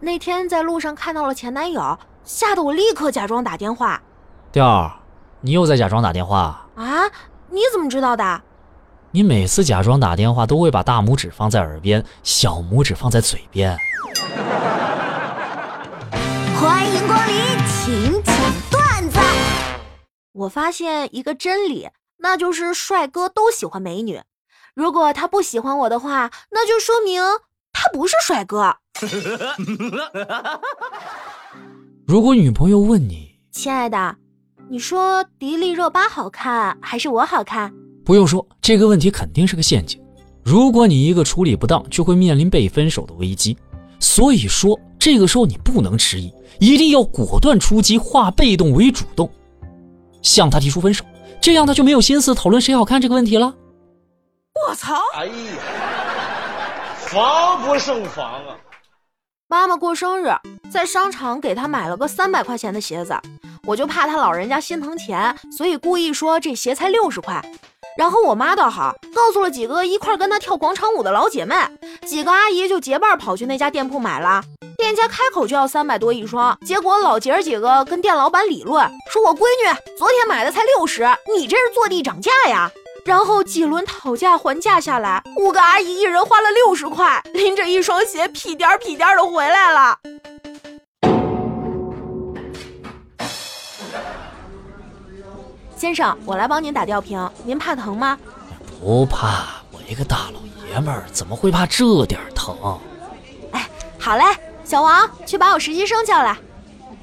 那天在路上看到了前男友，吓得我立刻假装打电话。调儿，你又在假装打电话啊？你怎么知道的？你每次假装打电话都会把大拇指放在耳边，小拇指放在嘴边。欢迎光临，请讲段子。我发现一个真理，那就是帅哥都喜欢美女。如果他不喜欢我的话，那就说明他不是帅哥。如果女朋友问你，亲爱的，你说迪丽热巴好看还是我好看？不用说，这个问题肯定是个陷阱。如果你一个处理不当，就会面临被分手的危机。所以说，这个时候你不能迟疑，一定要果断出击，化被动为主动，向他提出分手，这样他就没有心思讨论谁好看这个问题了。我操！哎呀，防不胜防啊！妈妈过生日，在商场给她买了个三百块钱的鞋子，我就怕她老人家心疼钱，所以故意说这鞋才六十块。然后我妈倒好，告诉了几个一块跟她跳广场舞的老姐妹，几个阿姨就结伴跑去那家店铺买了。店家开口就要三百多一双，结果老姐儿几个跟店老板理论，说我闺女昨天买的才六十，你这是坐地涨价呀。然后几轮讨价还价下来，五个阿姨一人花了六十块，拎着一双鞋屁颠儿屁颠儿的回来了。先生，我来帮您打吊瓶，您怕疼吗？不怕，我一个大老爷们儿怎么会怕这点疼？哎，好嘞，小王，去把我实习生叫来。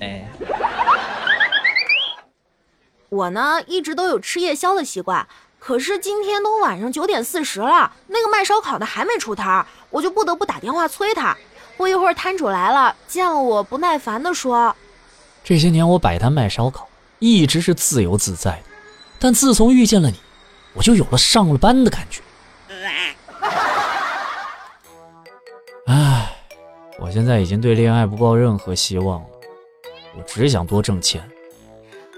哎，我呢一直都有吃夜宵的习惯，可是今天都晚上九点四十了，那个卖烧烤的还没出摊，我就不得不打电话催他。不一会儿摊主来了，见了我不耐烦地说：“这些年我摆摊卖烧烤。”一直是自由自在的，但自从遇见了你，我就有了上了班的感觉。唉，我现在已经对恋爱不抱任何希望了，我只想多挣钱。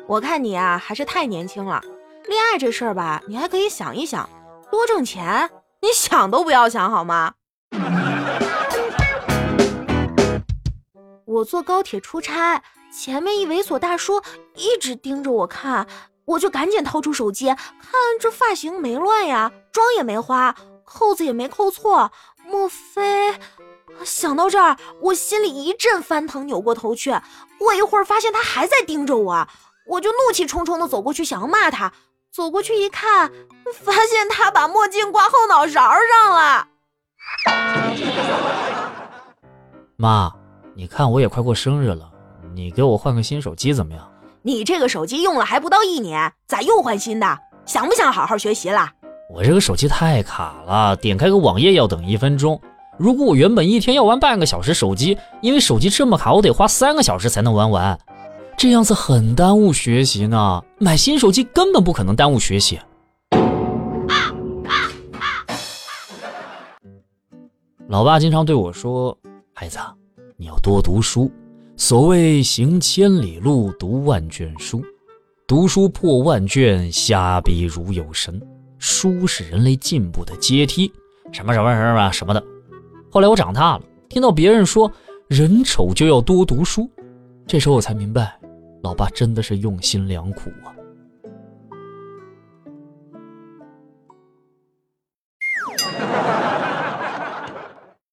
我看你啊，还是太年轻了。恋爱这事儿吧，你还可以想一想，多挣钱，你想都不要想好吗？我坐高铁出差。前面一猥琐大叔一直盯着我看，我就赶紧掏出手机，看这发型没乱呀，妆也没花，扣子也没扣错，莫非？想到这儿，我心里一阵翻腾，扭过头去，过一会儿发现他还在盯着我，我就怒气冲冲的走过去，想要骂他。走过去一看，发现他把墨镜挂后脑勺上了。妈，你看我也快过生日了。你给我换个新手机怎么样？你这个手机用了还不到一年，咋又换新的？想不想好好学习了？我这个手机太卡了，点开个网页要等一分钟。如果我原本一天要玩半个小时手机，因为手机这么卡，我得花三个小时才能玩完，这样子很耽误学习呢。买新手机根本不可能耽误学习。老爸经常对我说：“孩子，你要多读书。”所谓行千里路，读万卷书，读书破万卷，下笔如有神。书是人类进步的阶梯，什么什么什么什么的。后来我长大了，听到别人说人丑就要多读书，这时候我才明白，老爸真的是用心良苦啊。